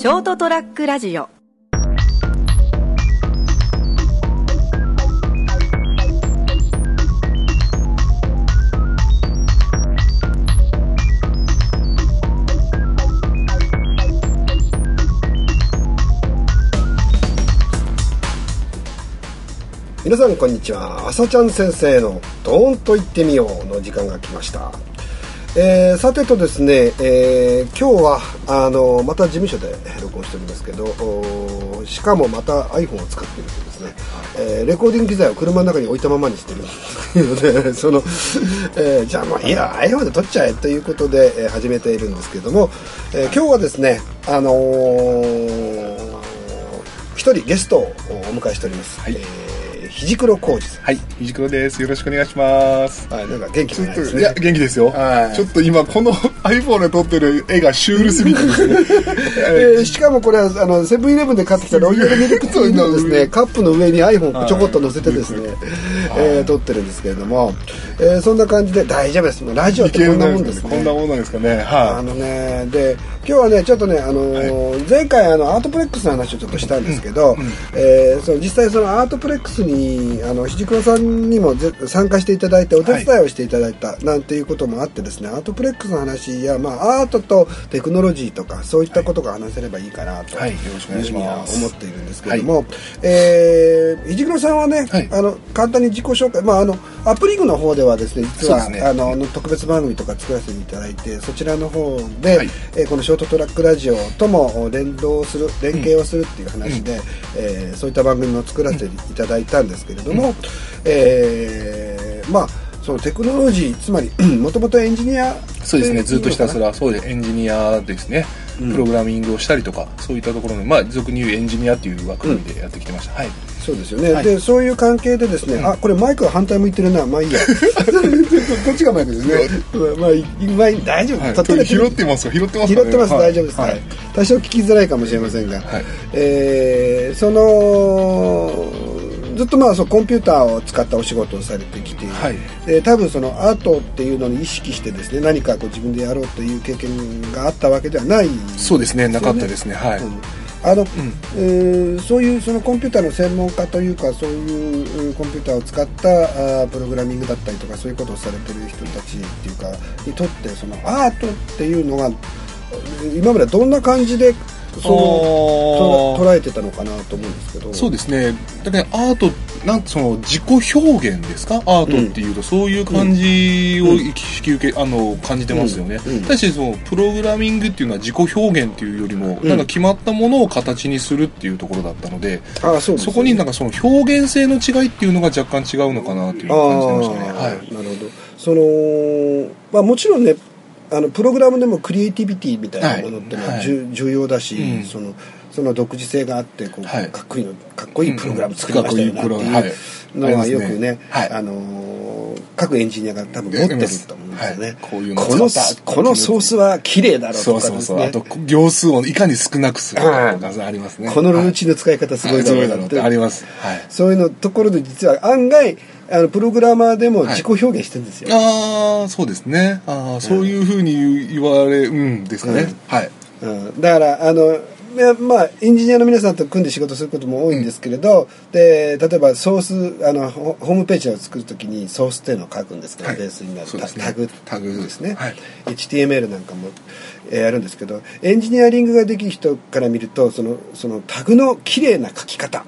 ショートトラックラジオ。皆さんこんにちは。朝ちゃん先生の「ドーンと言ってみよう」の時間が来ました、えーさてとですね、えー今日はあのまた事務所で録音しておりますけどしかもまた iPhone を使っているとですね、えーレコーディング機材を車の中に置いたままにしているので その、えーじゃあまあいいや iPhone で撮っちゃえということで、えー始めているんですけども、えー今日はですねあのー一人ゲストをお迎えしております、はい。えー肘黒浩二さん。はい、ひじくろです。よろしくお願いします。はい、なんか元気ちょっと、がないですね。いや、元気ですよ。はい。ちょっと今、この iPhone で撮ってる絵がシュールすぎてですね。えーしかもこれはあのセブンイレブンで買ってきたロイヤル ミルクティーのですねカップの上に iPhone をちょこっと乗せてですね、えー撮ってるんですけれども、えーそんな感じで大丈夫です。もうラジオってこんなもんですね。こんなもんなんですかね。あはのねで今日はねちょっとねあのー前回あのアートプレックスの話をちょっとしたんですけど、えーその実際そのアートプレックスにあの肘黒さんにもぜ参加していただいてお手伝いをしていただいたなんていうこともあってですねアートプレックスの話やまあアートとテクノロジーとかそういったことが話せればいいかなとはい。よろしくお願いします。いうふうには思っているんですけれども、えー肘黒さんはね、はい。あの簡単に自己紹介まああのアップリングの方ではですね実はね。あの特別番組とか作らせていただいてそちらの方で、はい。えーこのショートトラックラジオとも連動する連携をするっていう話で、えーそういった番組も作らせていただいたんですけれども、えーまあそのテクノロジーつまりもともとエンジニアそうですね。ずっとひたすらら、そうで、エンジニアですね。プログラミングをしたりとか、そういったところの、まあ、俗に言うエンジニアっていう枠組みでやってきてました。はい。そうですよね、はい。でそういう関係でですね、あこれマイクが反対向いてるな。まあいいや。こっちがマイクですね？まあまあ大丈夫、はい。取れ拾ってますか拾ってますかね拾ってます、はい。大丈夫です、はいはい。多少聞きづらいかもしれませんが、はい。えーそのずっとまあそうコンピューターを使ったお仕事をされてきて、はいで多分そのアートっていうのに意識してですね何かこう自分でやろうという経験があったわけではないそうですね。なかったですね。はい。うんあの、えーそういうそのコンピューターの専門家というかそういううんコンピューターを使ったあープログラミングだったりとかそういうことをされてる人たちっていうかにとってそのアートっていうのが今までどんな感じでその捉えてたのかなと思うんですけど。そうですね。だからアート、なんその自己表現ですか？アートっていうと、そういう感じを引き受け、あの、感じてますよね。うん。うん。対してその、プログラミングっていうのは自己表現っていうよりも、うん。なんか決まったものを形にするっていうところだったので、あーそうそこになんかその表現性の違いっていうのが若干違うのかなっていう感じてましたね。はい。なるほど。その、まあ、もちろんねあのプログラムでもクリエイティビティみたいなものってのは、はい。重要だし、うん。そのその独自性があってこう、はい。かっこいいのかっこいいプログラム作りましたよなっていうのはよくね,、はい。あのー各エンジニアが多分持ってると思うんですよね、はいこういうのこのこのソースは綺麗だろうそとかですねうそうそう。あと、行数をいかに少なくするかとかありますね。このルーチンの使い方すごいだろうなっててあります。はい。そういうのところで実は案外あのプログラマーでも自己表現してるんですよ、ああ、そうですね。ああ、そういうふうに言われ、うんですかね。うんはい。うん、だからあのまあエンジニアの皆さんと組んで仕事することも多いんですけれど、で例えばソースあのホホームページを作るときにソースっていうのを書くんですけど、はい。ベースになるね。タグタグですね、はい。HTML なんかも、えーやるんですけどエンジニアリングができる人から見るとそのそのタグの綺麗な書き方。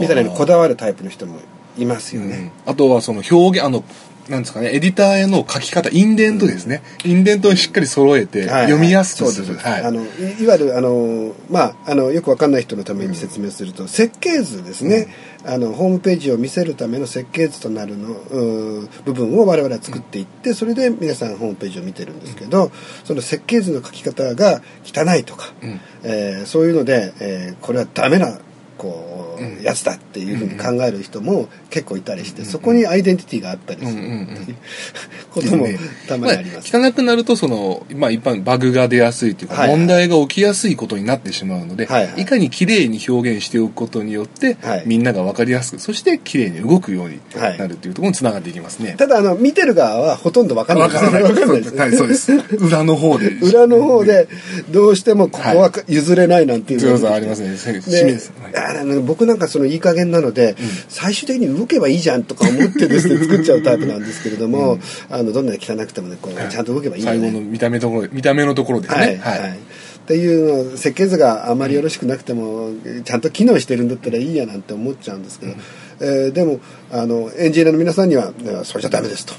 みたいなのにこだわるタイプの人もいますよね。うん。あとはその表現、あの、なんですかね、エディターへの書き方、インデントですね。インデントをしっかり揃えて、はい読みやすくする。そうです、はい。あのいいわゆるあの、まあ、あのよくわかんない人のために説明すると、設計図ですね、あのホームページを見せるための設計図となるのうん部分を我々は作っていって、それで皆さんホームページを見てるんですけど、その設計図の書き方が汚いとか、うん。えーそういうので、えーこれはダメなこう、うん。やつだっていうふうに考える人も結構いたりして、そこにアイデンティティがあったりする。っていう こともたまにあります。まあ、汚くなるとその、まあ、一般バグが出やすいというか、はい。はい問題が起きやすいことになってしまうので、はいはい。いかに綺麗に表現しておくことによって、はい。みんなが分かりやすくそして綺麗に動くようにはい。なるというところにつながっていきますね。ただあの見てる側はほとんどわかんない。ですわからない。わかんない。ですはい、そうです。裏の方で。裏の方でどうしてもここは譲れないなんていうのがそうそうありますね。はい僕なんかそのいい加減なので、最終的に動けばいいじゃんとか思ってですね 作っちゃうタイプなんですけれども、あのどんなに汚くてもねこうちゃんと動けばいいよね。最後の見た目ところ見た目のところですはいね。はい。っていうの設計図があまりよろしくなくても、ちゃんと機能してるんだったらいいやなんて思っちゃうんですけど、えーでもあのエンジニアの皆さんには「それじゃダメです」と、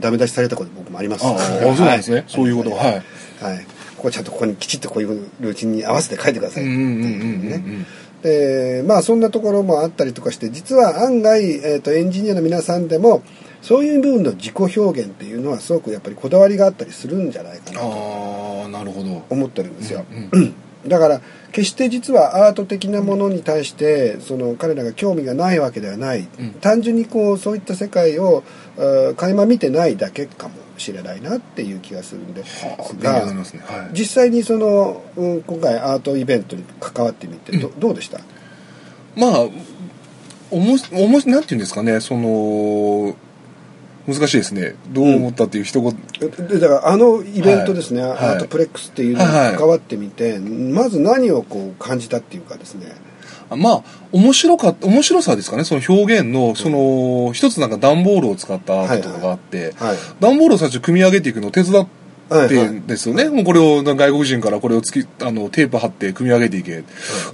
ダメ出しされたこと僕もあります。ああ、そうなんですね。そういうこと。は。はい。はい、ここちゃんとここにきちっとこういうルーチンに合わせて書いてください。ってうんうんうんうんいうねでまあそんなところもあったりとかして実は案外、えー、とエンジニアの皆さんでもそういう部分の自己表現っていうのはすごくやっぱりこだわりがあったりするんじゃないかなとああ、なるほど。思ってるんですよ、うんだから決して実はアート的なものに対してその彼らが興味がないわけではない、うん単純にこうそういった世界を垣間見てないだけかもしれないなっていう気がするんではあ、すが。はい。実際にその、うん、今回アートイベントに関わってみてど,、どうでした？まあ、おもし、おもし、なんていうんですかね、その、難しいですね。どう思ったっていう一言、でだからあのイベントですね、はい。アートプレックスっていうのに関わってみて、まず何をこう感じたっていうかですね。まあ、面白か面白さですかね、その表現の、その、一つなんか段ボールを使ったアートとかがあって、はい。段ボールを最初組み上げていくのを手伝って、はいはい。ですよね。もうこれを外国人からこれをつき、あの、テープ貼って組み上げていけ。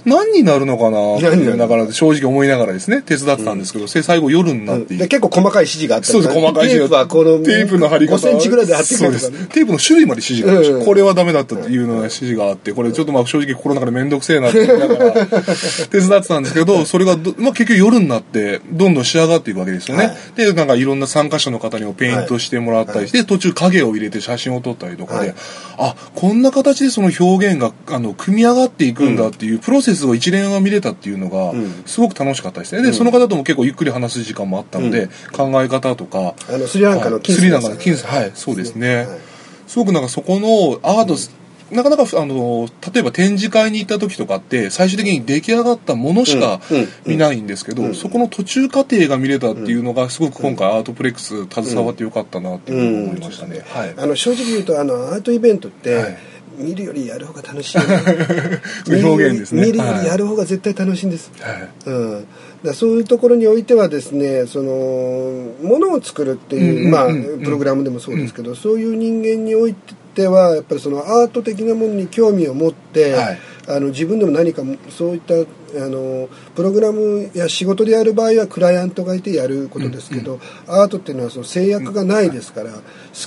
何になるのかな？だから正直思いながらですね、手伝ってたんですけど、せ最後夜になっていで結構細かい指示があったりそうです、細かいテープはこのテープの貼り方5センチぐらいで貼ってくれとかね。そうです。テープの種類まで指示がある。し、うん。これはダメだったっていうのが指示があって、これちょっとまあ正直心の中でめんどくせえなって言いながら手伝ってたんですけど、それがど、まあ結局夜になってどんどん仕上がっていくわけですよね。はい。で、なんかいろんな参加者の方にもペイントしてもらったりして、途中影を入れて写真を撮ったりとかで、はい。あ、こんな形でその表現が、あの、組み上がっていくんだっていうプロセスを一連が見れたっていうのがん、すごく楽しかったですね。で、その方とも結構ゆっくり話す時間もあったので、考え方とか、あのスリランカの金スリランカの金スはい、そうですね。はい。すごくなんかそこのアート、なかなかあの例えば展示会に行った時とかって最終的に出来上がったものしか見ないんですけど、うん。そこの途中過程が見れたっていうのがすごく今回アートプレックス携わってよかったなっていうふうに思いましたね。はい。あの正直言うとあのアートイベントって、はい。見るよりやる方が楽しい 表現ですね。見るよりやる方が絶対楽しいんです、はい。うん、だそういうところにおいてはですねそのものを作るっていう、まあプログラムでもそうですけど、そういう人間においてはやっぱりそのアート的なものに興味を持って、はい。あの自分でも何かそういったあのプログラムや仕事でやる場合はクライアントがいてやることですけど、アートっていうのはその制約がないですから、好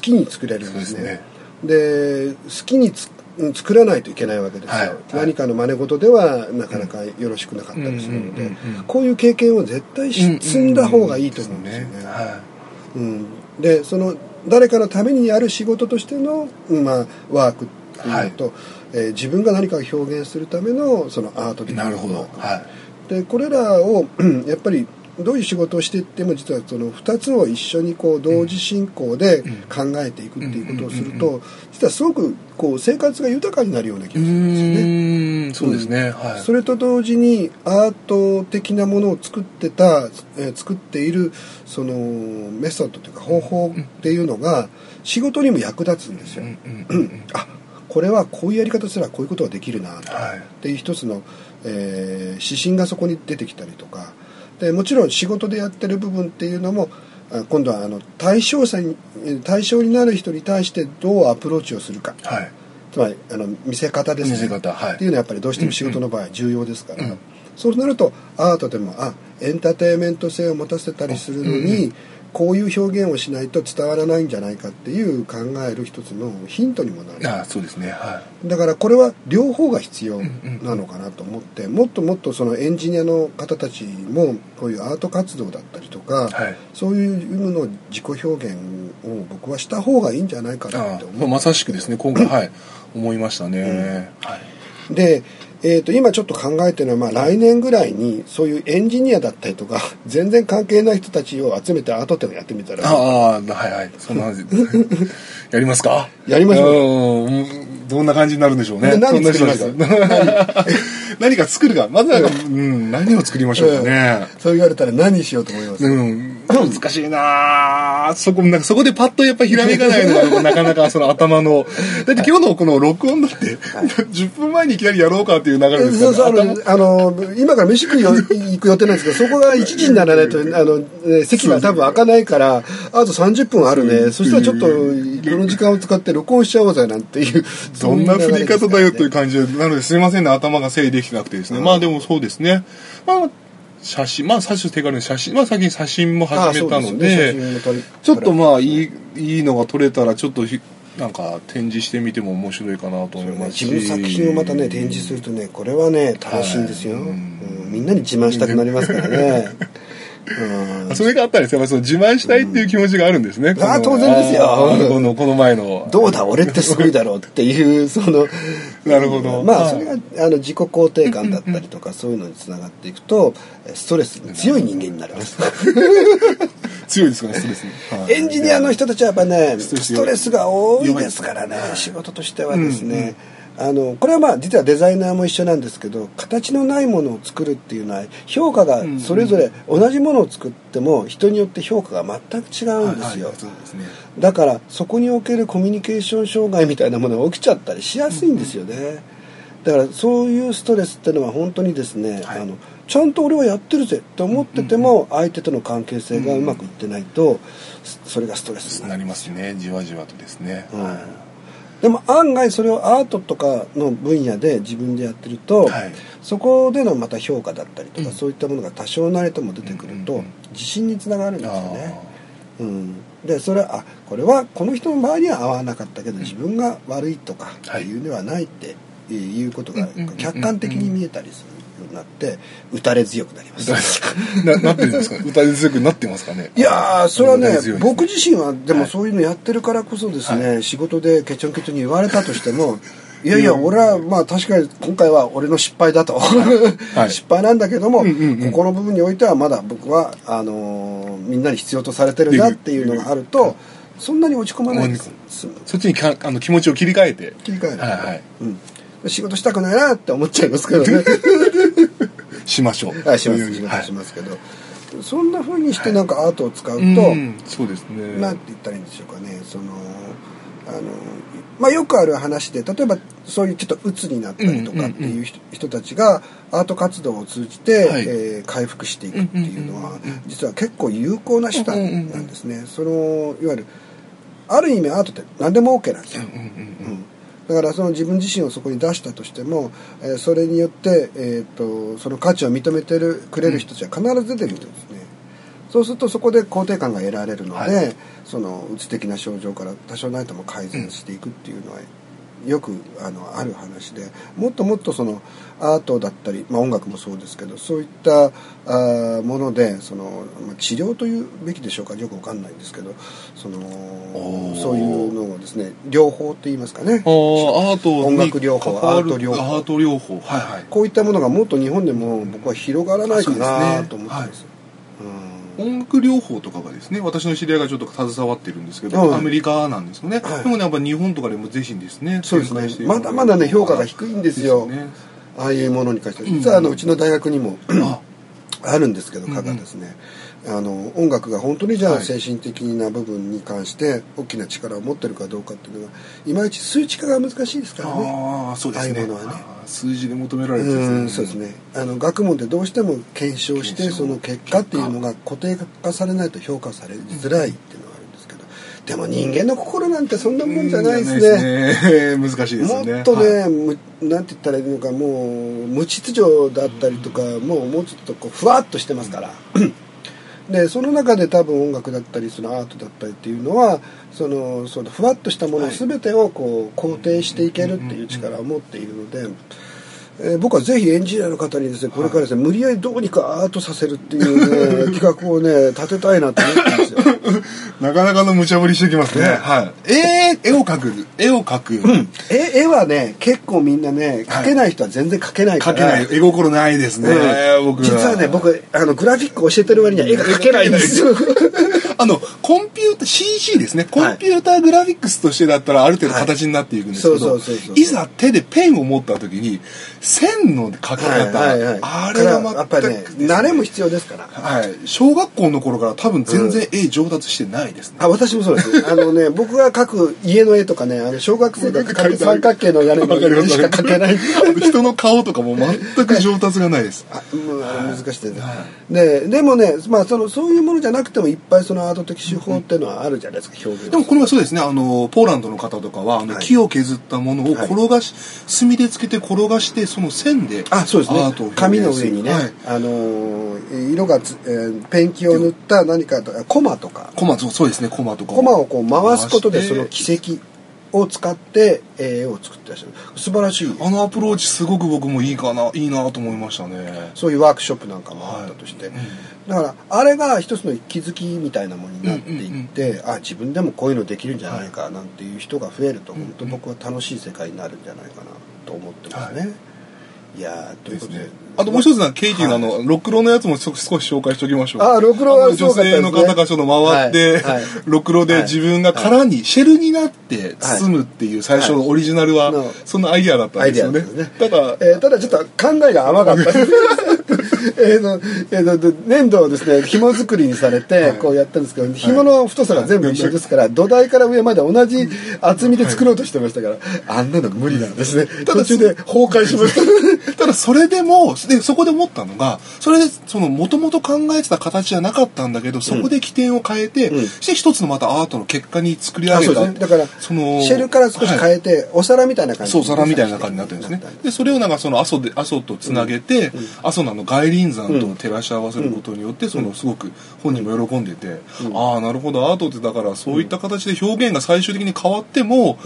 きに作れるんですね。ですね。で好きにつ作らないといけないわけですよ、はい。はい。何かの真似事ではなかなかよろしくなかったりするので、うんうんうんうんこういう経験を絶対し積んだ方がいいと思うんですよね。はうん、でその誰かのためにやる仕事としての、まあ、ワークっていうのと、えー自分が何かを表現するためのそのアートい。的なるほど。はでこれらをうん やっぱりどういう仕事をしていっても実はその2つを一緒にこう同時進行で考えていくっていうことをすると実はすごくこう生活が豊かになるような気がするんですよね。そうですね。はい。それと同時にアート的なものを作ってた、えー作っているそのメソッドというか方法っていうのが仕事にも役立つんですよ。あこれはこういうやり方すればこういうことができるなとはいっていう一つの、えー指針がそこに出てきたりとかでもちろん仕事でやってる部分っていうのもあ今度はあの対象者にえー対象になる人に対してどうアプローチをするかはい。つまりあの見せ方ですね。見せ方はい。っていうのはやっぱりどうしても仕事の場合は重要ですから、そうなるとアートでもあエンターテインメント性を持たせたりするのに、こういう表現をしないと伝わらないんじゃないかっていう考える一つのヒントにもなる。ああ、そうですね。はだからこれは両方が必要なのかなと思ってもっともっとそのエンジニアの方たちもこういうアート活動だったりとか、はいそういうのの自己表現を僕はした方がいいんじゃないかなあって思う。あまさしくですね今回はい思いましたね、はい。で、えー、と今ちょっと考えてるのは、まあ、来年ぐらいにそういうエンジニアだったりとか 全然関係ない人たちを集めてアート展をやってみたら。ああはいはい。そんな話 やりますか？やりましょううんどんな感じになるんでしょうね。で何作ります？か 何か作るか。まずは、うん、何を作りましょうかね、そう言われたら何しようと思います、うん、難しいな。あそこ、なんかそこでパッとやっぱひらめかないのが、なかなかその頭の、だって今日のこの録音だって、10分前にいきなりやろうかっていう流れですそうそうあからね。の今から飯食いよ行く予定なんですけどそこが1時にならないとあの、ね席が多分開かないからあと30分あるね。そしたらちょっとこの時間を使って録音しちゃおうぜなんていう。どんな振り方だよというか感じで、なのですいませんね、頭が整理できてなくてですね。まあでもそうですね。まあ、写真、まあ最初手軽に写真、まあ最近写真も始めたので、ちょっとまあいい、いいのが撮れたら、ちょっとひなんか展示してみても面白いかなと思いますし。自分の作品をまたね展示するとねこれはね楽しいんですよ、はいうんみんなに自慢したくなりますからね、うんそれがあったんですよ。やっぱその自慢したいっていう気持ちがあるんですね。このあ当然ですよ。この、この前の。どうだ？俺ってすごいだろうっていうその なるほど。はい。まあそれがあの自己肯定感だったりとかそういうのにつながっていくとストレスに強い人間になります。強いですかね、ストレスエンジニアの人たちはやっぱねストレスが多いですからね。仕事としてはですねあのこれはまあ実はデザイナーも一緒なんですけど形のないものを作るっていうのは評価がそれぞれ同じものを作っても人によって評価が全く違うんですよ。はいはいそうですね。だからそこにおけるコミュニケーション障害みたいなものが起きちゃったりしやすいんですよね、だからそういうストレスってのは本当にですね、はい。あのちゃんと俺はやってるぜって思ってても相手との関係性がうまくいってないとそれがストレスになりますね、じわじわとですね。うん。はいでも案外それをアートとかの分野で自分でやってると、はい。そこでのまた評価だったりとか、うん。そういったものが多少なりとも出てくると、うん。うんうん自信につながるんですよね。あうん、でそれはあこれはこの人の場合には合わなかったけど自分が悪いとかっていうのはないっていうことがうんうんうんうん客観的に見えたりするようになって打たれ強くなります。ー ななってるんですか？歌い強くなってますかね？いやーそれはね歌い強いです僕自身はでもはい。そういうのやってるからこそですね、仕事でケチョンケチョンに言われたとしても いやいや俺はまあ確かに今回は俺の失敗だと、はい。失敗なんだけども、ここの部分においてはまだ僕はあのーみんなに必要とされてるなっていうのがあるとそんなに落ち込まないです。そっちにかあの気持ちを切り替えて。切り替える、はいはい。うん、仕事したくないなって思っちゃいますけどね しましょう。はいします仕事しますけど、そんな風にしてなんかアートを使うと、うんそうですね。なんて言ったらいいんでしょうかね。そのあのまあよくある話で例えばそういうちょっと鬱になったりとかっていう人,、人たちがアート活動を通じて、はい。えー回復していくっていうのは、実は結構有効な手段なんですね、そのいわゆるある意味アートって何でも OK なんですよ、うんだからその自分自身をそこに出したとしても、えーそれによって、えー、とその価値を認めてるくれる人たちは必ず出てくるんですね、そうするとそこで肯定感が得られるので、はいそのうつ的な症状から多少ないとも改善していくっていうのはよくあのある話でもっともっとそのアートだったり、まあ、音楽もそうですけどそういったあーものでその、まあ、治療というべきでしょうかよくわかんないんですけどそのー。そういうのをですね療法って言いますかね。アートに音楽療法アート療法。アート療法。はいはい。こういったものがもっと日本でも僕は広がらないかなですねと思ってます。音楽療法とかがですね私の知り合いがちょっと携わってるんですけど、はい。アメリカなんですよね、はい。でもねやっぱ日本とかでもぜひですねそうですね。まだまだね評価が低いんですよ。ね。ああいうものに関しては。うん。実はあのうちの大学にもあ。あるんですけど科がですね。あの音楽が本当にじゃあはい。精神的な部分に関して大きな力を持ってるかどうかっていうのがいまいち数値化が難しいですからね。ああそうですね。ああいうものはね数字で求められてうんそうですね。あの学問でどうしても検証してその結果っていうのが固定化されないと評価されづらいっていうのがあるんですけどでも人間の心なんてそんなもんじゃないですね。ね。難しいですよね。もっとね、はい。むなんて言ったらいいのかもう無秩序だったりとか、もうもうちょっとこうふわっとしてますから。でその中で多分音楽だったりそのアートだったりっていうのはそのそのふわっとしたもの全てをこう肯定していけるっていう力を持っているので、えー、僕はぜひエンジニアの方にですねこれからですね、無理やりどうにかアートさせるっていうね 企画をね立てたいなと思ってるんですよ。なかなかの無茶ぶりしてきますね、はい、えー、絵を描く。絵を描く、うん、絵絵はね結構みんなね描けない人は全然描けないから、はい、描けない。絵心ないですね、うん、僕実はね僕あのグラフィック教えてる割には絵が描けないんですよあのコンピューター CG ですね。コンピューターグラフィックスとしてだったらある程度形になっていくんですけどいざ手でペンを持った時に線の描き方、はい。はい。はい、あれがやっぱりね慣れも必要ですから、はい、小学校の頃から多分全然絵上達してないですね、あ私もそうです。あのね僕が描く家の絵とかねあの小学生が描く三角形の屋根の絵しか描けない。人の顔とかも全く上達がないです。あ難しいです。ね、はい、ででもね、まあ、そのそういうものじゃなくてもいっぱいそのアート的手法っていうのはあるじゃないですか表現でもこれはそうですねあのポーランドの方とかはあの、木を削ったものを転がし、墨でつけて転がしてその線であそうですね紙の上にね、はい、あの色がつ、えー、ペンキを塗った何かコマとかコマそうですねコマとかコマをこう回すことでその軌跡を使って絵を作ってらっしゃる。素晴らしい。あのアプローチすごく僕もいいかないいなと思いましたね。そういうワークショップなんかもあったとして、はい。うん、だからあれが一つの気づきみたいなものになっていって、うんうんうん、あ自分でもこういうのできるんじゃないかなんていう人が増えると、はい、本当僕は楽しい世界になるんじゃないかなと思ってますね、はいいやということ？で。あともう一つな、ケイティのあの、ろくろのやつも少し紹介しておきましょう。あ、ろくろは女性の方がちょっと回って、ろくろで自分が殻に、シェルになって包むっていう最初のオリジナルは、そんなアイディアだったんですよね。ただ、えただちょっと考えが甘かった。えの、えの、粘土をですね、紐作りにされて、こうやったんですけど、紐の太さが全部一緒ですから、土台から上まで同じ厚みで作ろうとしてましたから、あんなの無理なんですね。途中で崩壊しました。ただそれでも、で、そこで思ったのが、それで、その、もともと考えてた形じゃなかったんだけど、そこで起点を変えて、うん、して一つのまたアートの結果に作り上げた。ね、だから、その、シェルから少し変えて、はい、お皿みたいな感じそう、お皿みたいな感じになってるんですね。で、それをなんかその阿蘇で、阿蘇とつなげて、うん、阿蘇のの外輪山と照らし合わせることによって、その、すごく本人も喜んでて、ああ、なるほど、アートってだからそういった形で表現が最終的に変わっても、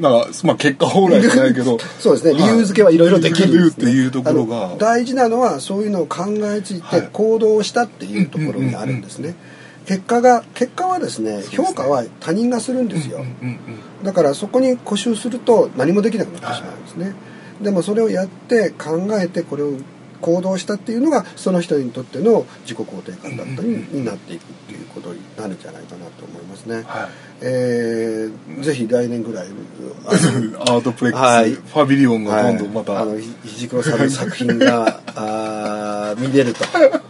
なんか、まあ、結果往来じゃないけど そうですね。理由付けはいろいろできる、ね、っていうところが。大事なのはそういうのを考えついて行動したっていうところにあるんですね、結果が結果はですね評価は他人がするんですよ、だからそこに固執すると何もできなくなってしまうんですね、はい、でもそれをやって考えてこれを行動したっていうのがその人にとっての自己肯定感だったりになっていくっていうことになるんじゃないかなと思いますね、はい。えー、ぜひ来年ぐらいアートプレックス、はい、ファビリオンが今度また、はい、あの肘黒さんの作品が あ見れると。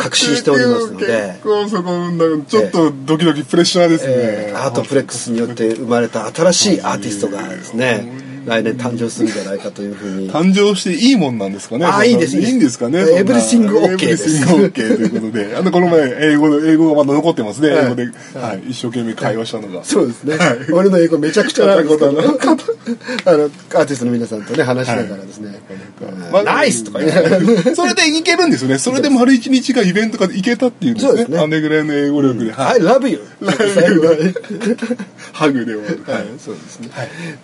確信しておりますので。結構そこちょっとドキドキプレッシャーですね、えー、アートプレックスによって生まれた新しいアーティストがですね来年誕生するんじゃないかというふうに。誕生していいもんなんですかね？あいいですいいんですかね？エブリシングオッケーです。エブリシングオッケーということで。あのこの前英語英語がまだ残ってますね、英語で、はい、一生懸命会話したのが、そうですね、俺の英語めちゃくちゃなことあのあのアーティストの皆さんとね話しながらですね、ナイスとか言ってそれでいけるんですよね。それで丸一日がイベントが行けたっていうんですね。あれぐらいの英語力で、はい、love you ハグで終わる。はい。そうですね。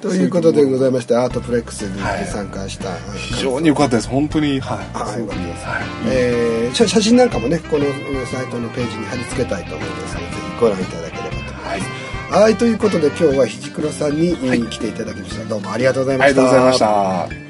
ということでございましてアートプレックスに参加した、非常に良かったです。本当にはい。あよかったです、はい。えー、写真なんかもねこのサイトのページに貼り付けたいと思いますのでぜひご覧いただければと思います。はい、ということで今日はひ黒さんに、来ていただきました。どうもありがとうございました。ありがとうございました